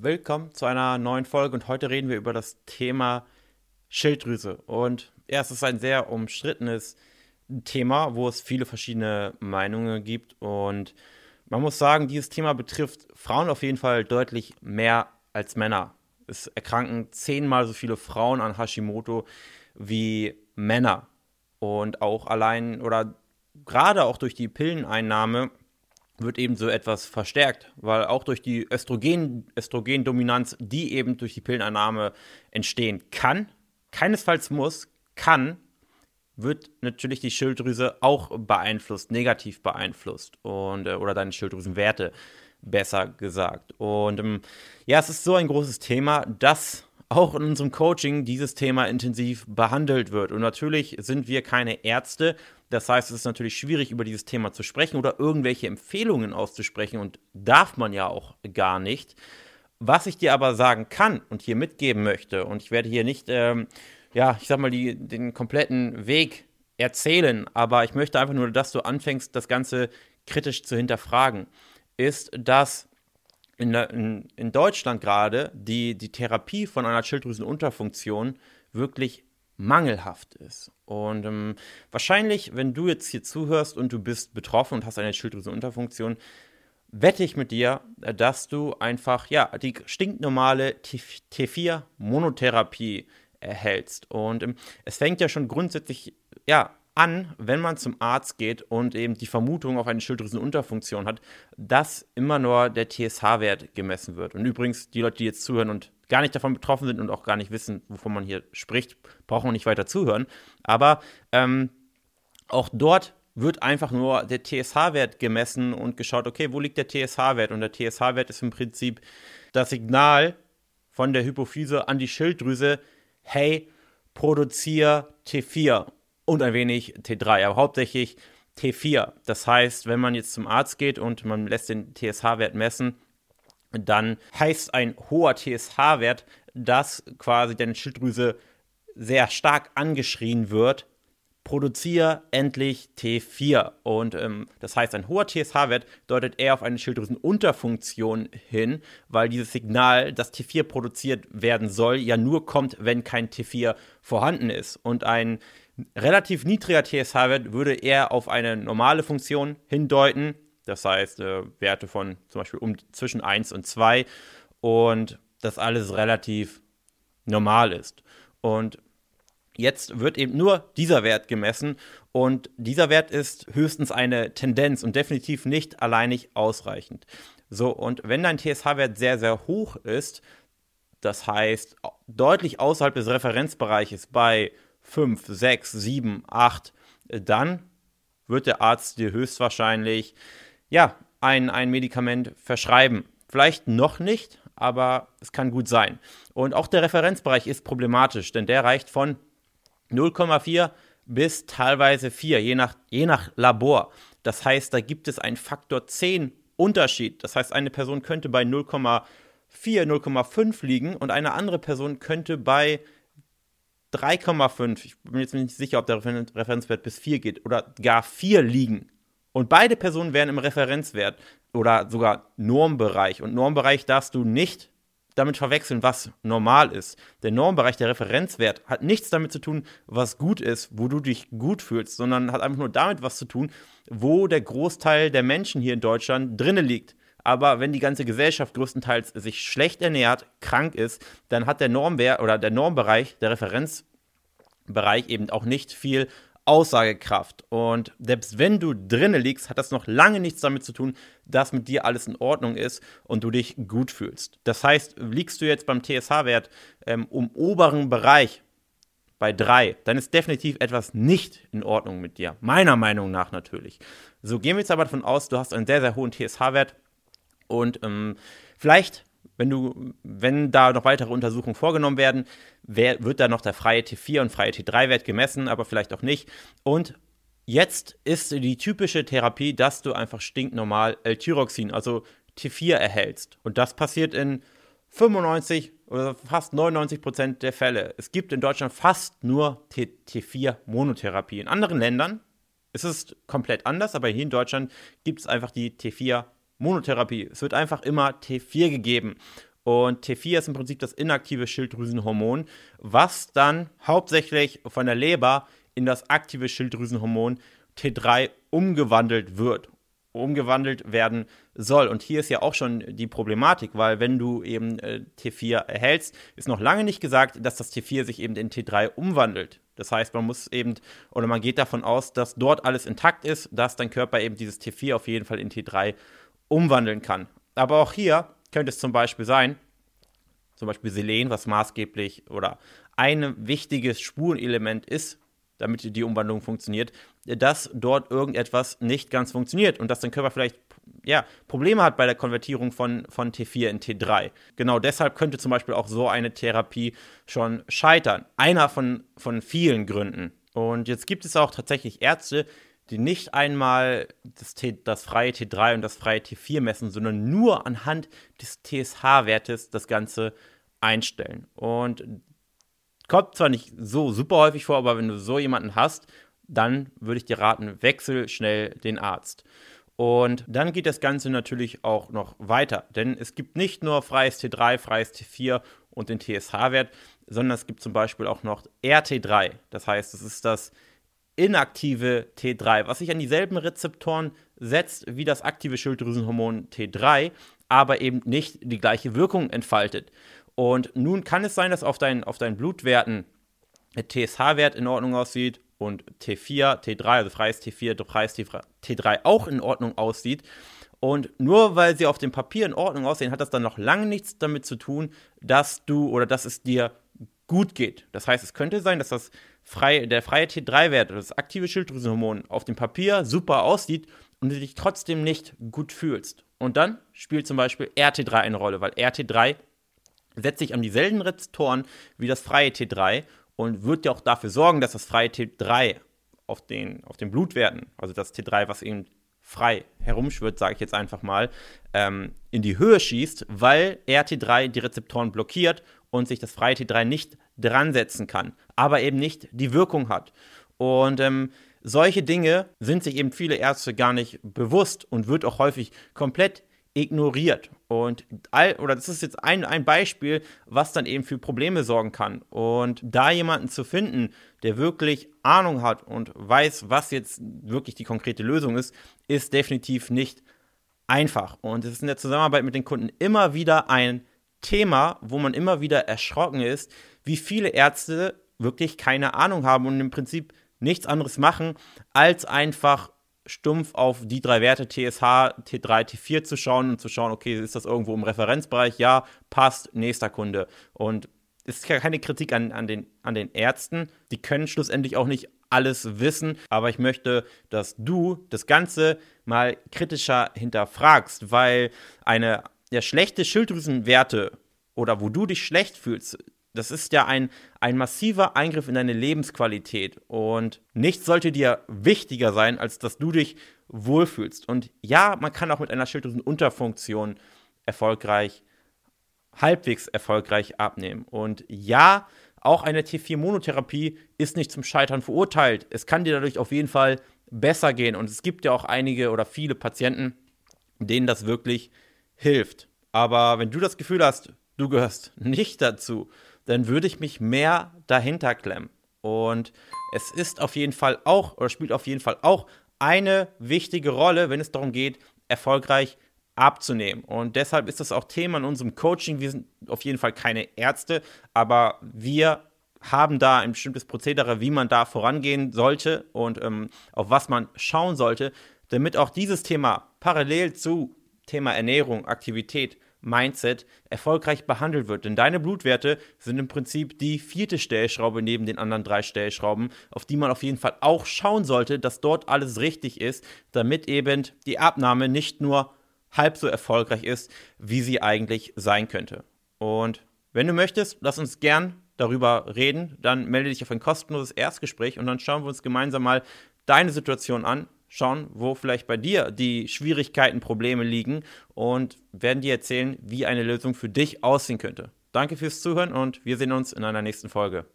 Willkommen zu einer neuen Folge und heute reden wir über das Thema Schilddrüse. Und ja, es ist ein sehr umstrittenes Thema, wo es viele verschiedene Meinungen gibt. Und man muss sagen, dieses Thema betrifft Frauen auf jeden Fall deutlich mehr als Männer. Es erkranken zehnmal so viele Frauen an Hashimoto wie Männer. Und auch allein oder gerade auch durch die Pilleneinnahme wird eben so etwas verstärkt, weil auch durch die Östrogen, Östrogendominanz, die eben durch die Pilleneinnahme entstehen kann, keinesfalls muss, kann, wird natürlich die Schilddrüse auch beeinflusst, negativ beeinflusst und äh, oder deine Schilddrüsenwerte besser gesagt. Und ähm, ja, es ist so ein großes Thema, dass auch in unserem Coaching dieses Thema intensiv behandelt wird. Und natürlich sind wir keine Ärzte. Das heißt, es ist natürlich schwierig, über dieses Thema zu sprechen oder irgendwelche Empfehlungen auszusprechen. Und darf man ja auch gar nicht. Was ich dir aber sagen kann und hier mitgeben möchte, und ich werde hier nicht, ähm, ja, ich sag mal, die, den kompletten Weg erzählen, aber ich möchte einfach nur, dass du anfängst, das Ganze kritisch zu hinterfragen, ist, dass in, in, in Deutschland gerade die, die Therapie von einer Schilddrüsenunterfunktion wirklich mangelhaft ist. Und ähm, wahrscheinlich, wenn du jetzt hier zuhörst und du bist betroffen und hast eine Schilddrüsenunterfunktion, wette ich mit dir, dass du einfach ja die stinknormale T4-Monotherapie erhältst. Und ähm, es fängt ja schon grundsätzlich ja an, wenn man zum Arzt geht und eben die Vermutung auf eine Schilddrüsenunterfunktion hat, dass immer nur der TSH-Wert gemessen wird. Und übrigens, die Leute, die jetzt zuhören und gar nicht davon betroffen sind und auch gar nicht wissen, wovon man hier spricht, brauchen nicht weiter zuhören. Aber ähm, auch dort wird einfach nur der TSH-Wert gemessen und geschaut, okay, wo liegt der TSH-Wert? Und der TSH-Wert ist im Prinzip das Signal von der Hypophyse an die Schilddrüse, hey, produziere T4 und ein wenig T3, aber hauptsächlich T4. Das heißt, wenn man jetzt zum Arzt geht und man lässt den TSH-Wert messen, dann heißt ein hoher TSH-Wert, dass quasi deine Schilddrüse sehr stark angeschrien wird, produziere endlich T4. Und ähm, das heißt, ein hoher TSH-Wert deutet eher auf eine Schilddrüsenunterfunktion hin, weil dieses Signal, dass T4 produziert werden soll, ja nur kommt, wenn kein T4 vorhanden ist. Und ein relativ niedriger TSH-Wert würde eher auf eine normale Funktion hindeuten. Das heißt, äh, Werte von zum Beispiel um zwischen 1 und 2 und das alles relativ normal ist. Und jetzt wird eben nur dieser Wert gemessen und dieser Wert ist höchstens eine Tendenz und definitiv nicht alleinig ausreichend. So, und wenn dein TSH-Wert sehr, sehr hoch ist, das heißt deutlich außerhalb des Referenzbereiches bei 5, 6, 7, 8, dann wird der Arzt dir höchstwahrscheinlich ja, ein, ein Medikament verschreiben. Vielleicht noch nicht, aber es kann gut sein. Und auch der Referenzbereich ist problematisch, denn der reicht von 0,4 bis teilweise 4, je nach, je nach Labor. Das heißt, da gibt es einen Faktor 10 Unterschied. Das heißt, eine Person könnte bei 0,4, 0,5 liegen und eine andere Person könnte bei 3,5, ich bin jetzt nicht sicher, ob der Referenzwert bis 4 geht, oder gar 4 liegen. Und beide Personen wären im Referenzwert oder sogar Normbereich. Und Normbereich darfst du nicht damit verwechseln, was normal ist. Der Normbereich, der Referenzwert, hat nichts damit zu tun, was gut ist, wo du dich gut fühlst, sondern hat einfach nur damit was zu tun, wo der Großteil der Menschen hier in Deutschland drinne liegt. Aber wenn die ganze Gesellschaft größtenteils sich schlecht ernährt, krank ist, dann hat der Normwert oder der Normbereich, der Referenzbereich eben auch nicht viel Aussagekraft. Und selbst wenn du drinnen liegst, hat das noch lange nichts damit zu tun, dass mit dir alles in Ordnung ist und du dich gut fühlst. Das heißt, liegst du jetzt beim TSH-Wert ähm, um oberen Bereich bei 3, dann ist definitiv etwas nicht in Ordnung mit dir. Meiner Meinung nach natürlich. So gehen wir jetzt aber davon aus, du hast einen sehr, sehr hohen TSH-Wert und ähm, vielleicht, wenn du, wenn da noch weitere Untersuchungen vorgenommen werden, wer, wird da noch der freie T4 und freie T3-Wert gemessen, aber vielleicht auch nicht. Und jetzt ist die typische Therapie, dass du einfach stinknormal L-Tyroxin, also T4 erhältst. Und das passiert in 95 oder fast 99 Prozent der Fälle. Es gibt in Deutschland fast nur T4-Monotherapie. In anderen Ländern ist es komplett anders, aber hier in Deutschland gibt es einfach die T4 Monotherapie. Es wird einfach immer T4 gegeben. Und T4 ist im Prinzip das inaktive Schilddrüsenhormon, was dann hauptsächlich von der Leber in das aktive Schilddrüsenhormon T3 umgewandelt wird umgewandelt werden soll. Und hier ist ja auch schon die Problematik, weil wenn du eben äh, T4 erhältst, ist noch lange nicht gesagt, dass das T4 sich eben in T3 umwandelt. Das heißt, man muss eben, oder man geht davon aus, dass dort alles intakt ist, dass dein Körper eben dieses T4 auf jeden Fall in T3 umwandeln kann. Aber auch hier könnte es zum Beispiel sein, zum Beispiel Selen, was maßgeblich oder ein wichtiges Spurenelement ist damit die Umwandlung funktioniert, dass dort irgendetwas nicht ganz funktioniert und dass dein Körper vielleicht ja, Probleme hat bei der Konvertierung von, von T4 in T3. Genau deshalb könnte zum Beispiel auch so eine Therapie schon scheitern. Einer von, von vielen Gründen. Und jetzt gibt es auch tatsächlich Ärzte, die nicht einmal das, T, das freie T3 und das freie T4 messen, sondern nur anhand des TSH-Wertes das Ganze einstellen. Und Kommt zwar nicht so super häufig vor, aber wenn du so jemanden hast, dann würde ich dir raten, wechsel schnell den Arzt. Und dann geht das Ganze natürlich auch noch weiter, denn es gibt nicht nur freies T3, freies T4 und den TSH-Wert, sondern es gibt zum Beispiel auch noch RT3. Das heißt, es ist das inaktive T3, was sich an dieselben Rezeptoren setzt wie das aktive Schilddrüsenhormon T3, aber eben nicht die gleiche Wirkung entfaltet. Und nun kann es sein, dass auf, dein, auf deinen Blutwerten der TSH-Wert in Ordnung aussieht und T4, T3, also freies T4, freies T3 auch in Ordnung aussieht. Und nur weil sie auf dem Papier in Ordnung aussehen, hat das dann noch lange nichts damit zu tun, dass du oder dass es dir gut geht. Das heißt, es könnte sein, dass das freie, der freie T3-Wert, das aktive Schilddrüsenhormon, auf dem Papier super aussieht und du dich trotzdem nicht gut fühlst. Und dann spielt zum Beispiel RT3 eine Rolle, weil RT3 setzt sich an dieselben Rezeptoren wie das freie T3 und wird ja auch dafür sorgen, dass das freie T3 auf den, auf den Blutwerten, also das T3, was eben frei herumschwirrt, sage ich jetzt einfach mal, ähm, in die Höhe schießt, weil RT3 die Rezeptoren blockiert und sich das freie T3 nicht dran setzen kann, aber eben nicht die Wirkung hat. Und ähm, solche Dinge sind sich eben viele Ärzte gar nicht bewusst und wird auch häufig komplett ignoriert. Und all, oder das ist jetzt ein, ein Beispiel, was dann eben für Probleme sorgen kann. Und da jemanden zu finden, der wirklich Ahnung hat und weiß, was jetzt wirklich die konkrete Lösung ist, ist definitiv nicht einfach. Und es ist in der Zusammenarbeit mit den Kunden immer wieder ein Thema, wo man immer wieder erschrocken ist, wie viele Ärzte wirklich keine Ahnung haben und im Prinzip nichts anderes machen, als einfach stumpf auf die drei Werte TSH, T3, T4 zu schauen und zu schauen, okay, ist das irgendwo im Referenzbereich? Ja, passt, nächster Kunde. Und es ist keine Kritik an, an, den, an den Ärzten. Die können schlussendlich auch nicht alles wissen, aber ich möchte, dass du das Ganze mal kritischer hinterfragst, weil eine ja, schlechte Schilddrüsenwerte oder wo du dich schlecht fühlst, das ist ja ein, ein massiver Eingriff in deine Lebensqualität. Und nichts sollte dir wichtiger sein, als dass du dich wohlfühlst. Und ja, man kann auch mit einer Schilddrüsenunterfunktion erfolgreich, halbwegs erfolgreich abnehmen. Und ja, auch eine T4-Monotherapie ist nicht zum Scheitern verurteilt. Es kann dir dadurch auf jeden Fall besser gehen. Und es gibt ja auch einige oder viele Patienten, denen das wirklich hilft. Aber wenn du das Gefühl hast, du gehörst nicht dazu, dann würde ich mich mehr dahinter klemmen. Und es ist auf jeden Fall auch, oder spielt auf jeden Fall auch eine wichtige Rolle, wenn es darum geht, erfolgreich abzunehmen. Und deshalb ist das auch Thema in unserem Coaching. Wir sind auf jeden Fall keine Ärzte, aber wir haben da ein bestimmtes Prozedere, wie man da vorangehen sollte und ähm, auf was man schauen sollte, damit auch dieses Thema parallel zu Thema Ernährung, Aktivität Mindset erfolgreich behandelt wird. Denn deine Blutwerte sind im Prinzip die vierte Stellschraube neben den anderen drei Stellschrauben, auf die man auf jeden Fall auch schauen sollte, dass dort alles richtig ist, damit eben die Abnahme nicht nur halb so erfolgreich ist, wie sie eigentlich sein könnte. Und wenn du möchtest, lass uns gern darüber reden, dann melde dich auf ein kostenloses Erstgespräch und dann schauen wir uns gemeinsam mal deine Situation an, schauen, wo vielleicht bei dir die Schwierigkeiten, Probleme liegen und werden dir erzählen, wie eine Lösung für dich aussehen könnte. Danke fürs Zuhören und wir sehen uns in einer nächsten Folge.